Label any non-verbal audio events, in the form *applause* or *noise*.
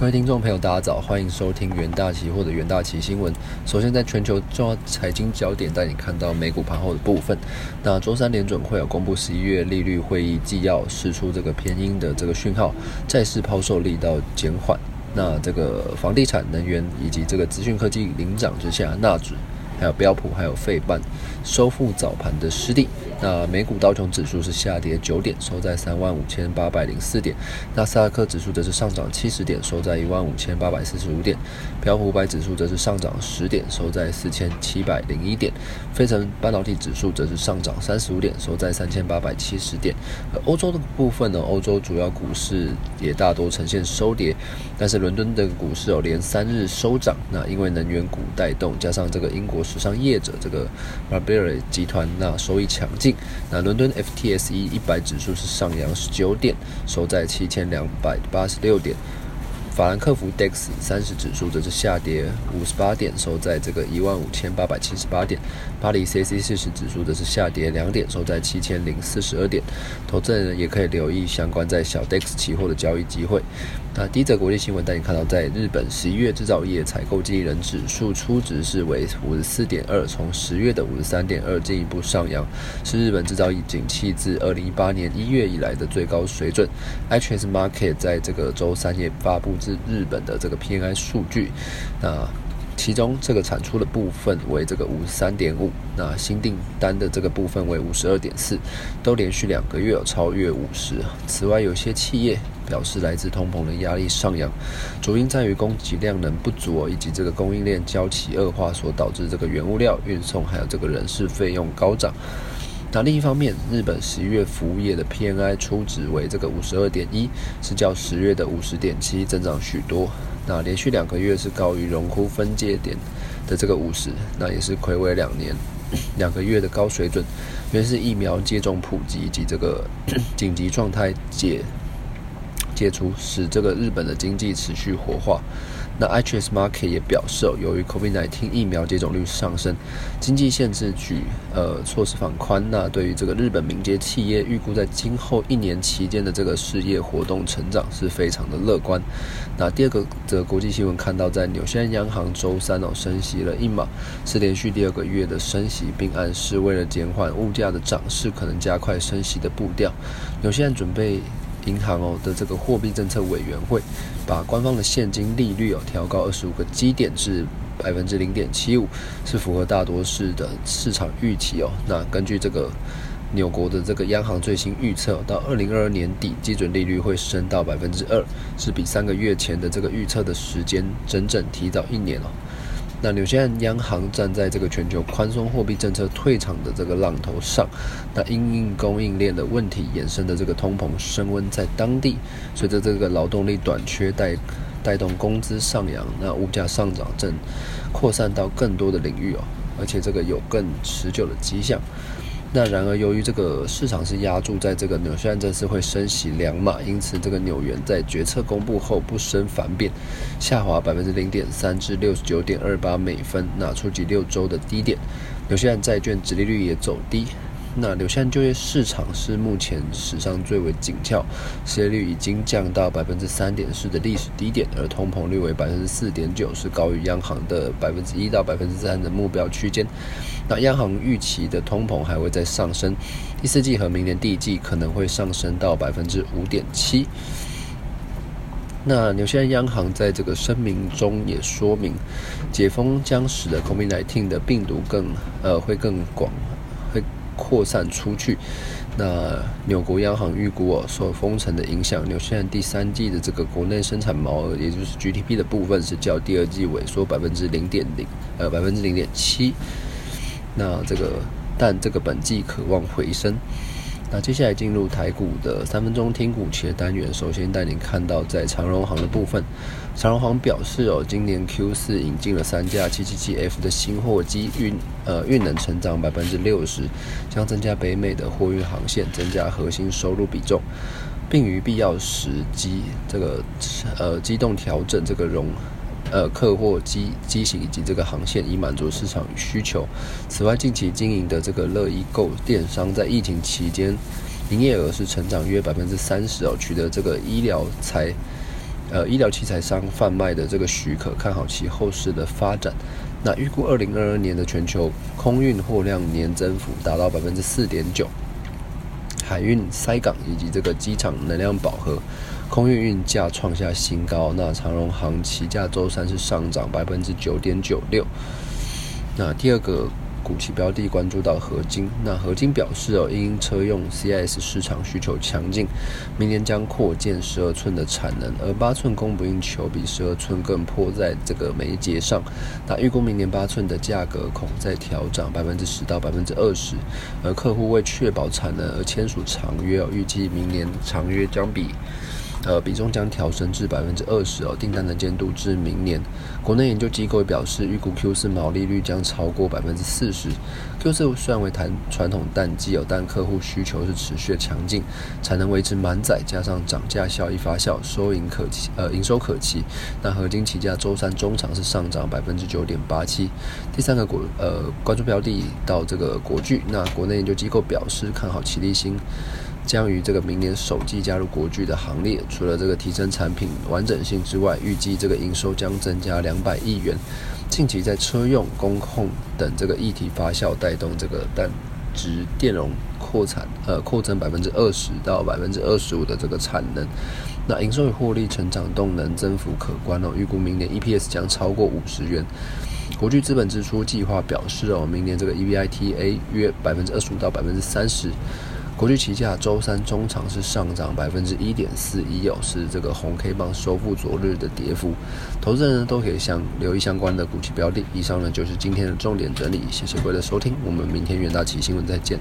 各位听众朋友，大家早，欢迎收听元大奇或者元大奇新闻。首先，在全球重要财经焦点带你看到美股盘后的部分。那周三联准会有公布十一月利率会议纪要，释出这个偏鹰的这个讯号，再次抛售力道减缓。那这个房地产、能源以及这个资讯科技领涨之下，纳指。还有标普，还有费半收复早盘的失地。那美股道琼指数是下跌九点，收在三万五千八百零四点。纳斯达克指数则是上涨七十点，收在一万五千八百四十五点。标普五百指数则是上涨十点，收在四千七百零一点。费城半导体指数则是上涨三十五点，收在三千八百七十点。而欧洲的部分呢，欧洲主要股市也大多呈现收跌，但是伦敦的股市有连三日收涨。那因为能源股带动，加上这个英国。时尚业者这个 Burberry 集团那收益强劲，那伦敦 FTSE 一百指数是上扬十九点，收在七千两百八十六点。法兰克福 DAX 三十指数则是下跌五十八点，收在这个一万五千八百七十八点。巴黎 c c 四十指数则是下跌两点，收在七千零四十二点。投资人也可以留意相关在小 DAX 期货的交易机会。那第一则国际新闻带你看到，在日本十一月制造业采购经理人指数初值是为五十四点二，从十月的五十三点二进一步上扬，是日本制造业景气自二零一八年一月以来的最高水准。HS Market 在这个周三也发布。是日本的这个 PNI 数据，那其中这个产出的部分为这个五十三点五，那新订单的这个部分为五十二点四，都连续两个月有超越五十。此外，有些企业表示来自通膨的压力上扬，主因在于供给量能不足以及这个供应链交期恶化所导致这个原物料运送还有这个人事费用高涨。那另一方面，日本十一月服务业的 PNI 初值为这个五十二点一，是较十月的五十点七增长许多。那连续两个月是高于荣枯分界点的这个五十，那也是魁违两年 *coughs* 两个月的高水准。原是疫苗接种普及以及这个 *coughs* 紧急状态解解除，使这个日本的经济持续活化。那 IHS Market 也表示，由于 COVID-19 疫苗接种率上升，经济限制举呃措施放宽，那对于这个日本民间企业预估在今后一年期间的这个事业活动成长是非常的乐观。那第二个则国际新闻看到，在纽西兰央行周三哦升息了一码，是连续第二个月的升息，并暗示为了减缓物价的涨势，可能加快升息的步调。纽西兰准备。银行哦的这个货币政策委员会把官方的现金利率哦调高二十五个基点至百分之零点七五，是符合大多数的市场预期哦。那根据这个纽国的这个央行最新预测，到二零二二年底基准利率会升到百分之二，是比三个月前的这个预测的时间整整提早一年哦。那纽西兰央行站在这个全球宽松货币政策退场的这个浪头上，那因应供应链的问题衍生的这个通膨升温，在当地随着这个劳动力短缺带带动工资上扬，那物价上涨正扩散到更多的领域哦，而且这个有更持久的迹象。那然而，由于这个市场是压住在这个纽西兰这次会升息两码，因此这个纽元在决策公布后不升反贬，下滑百分之零点三至六十九点二八美分，那触及六周的低点。纽西兰债券直利率也走低。那纽西兰就业市场是目前史上最为紧俏，失业率已经降到百分之三点四的历史低点，而通膨率为百分之四点九，是高于央行的百分之一到百分之三的目标区间。那央行预期的通膨还会再上升，第四季和明年第一季可能会上升到百分之五点七。那纽西兰央行在这个声明中也说明，解封将使得 COVID-19 的病毒更呃会更广。会扩散出去。那纽国央行预估哦，受封城的影响，纽西兰第三季的这个国内生产毛额，也就是 GDP 的部分，是较第二季萎缩百分之零点零，呃，百分之零点七。那这个，但这个本季渴望回升。那接下来进入台股的三分钟听股企的单元，首先带您看到在长荣行的部分，长荣行表示哦，今年 Q 四引进了三架 777F 的新货机，运呃运能成长百分之六十，将增加北美的货运航线，增加核心收入比重，并于必要时机这个呃机动调整这个容。呃，客货机机型以及这个航线，以满足市场需求。此外，近期经营的这个乐易购电商，在疫情期间，营业额是成长约百分之三十哦，取得这个医疗材呃医疗器材商贩卖的这个许可，看好其后市的发展。那预估二零二二年的全球空运货量年增幅达到百分之四点九，海运塞港以及这个机场能量饱和，空运运价创下新高。那长荣航期价周三是上涨百分之九点九六。那第二个。股期标的关注到合金，那合金表示哦，因车用 CIS 市场需求强劲，明年将扩建十二寸的产能，而八寸供不应求，比十二寸更迫在这个眉睫上。那预估明年八寸的价格恐再调涨百分之十到百分之二十，而客户为确保产能而签署长约，预计明年长约将比。呃，比重将调升至百分之二十哦，订单能见度至明年。国内研究机构表示，预估 Q 四毛利率将超过百分之四十。Q 四虽然为谈传统淡季哦，但客户需求是持续强劲，产能维持满载，加上涨价效益发酵，收盈可期，呃，营收可期。那合金起价周三中场是上涨百分之九点八七。第三个国呃关注标的到这个国巨，那国内研究机构表示看好齐力新。将于这个明年首季加入国巨的行列。除了这个提升产品完整性之外，预计这个营收将增加两百亿元。近期在车用、工控等这个议题发酵，带动这个氮值电容扩产，呃，扩增百分之二十到百分之二十五的这个产能。那营收与获利成长动能增幅可观哦，预估明年 EPS 将超过五十元。国巨资本支出计划表示哦，明年这个 EBITA 约百分之二十五到百分之三十。国际期价周三中场是上涨百分之一点四一哦，是这个红 K 棒收复昨日的跌幅。投资人呢都可以相留意相关的股期标的。以上呢就是今天的重点整理，谢谢各位的收听，我们明天远大奇新闻再见。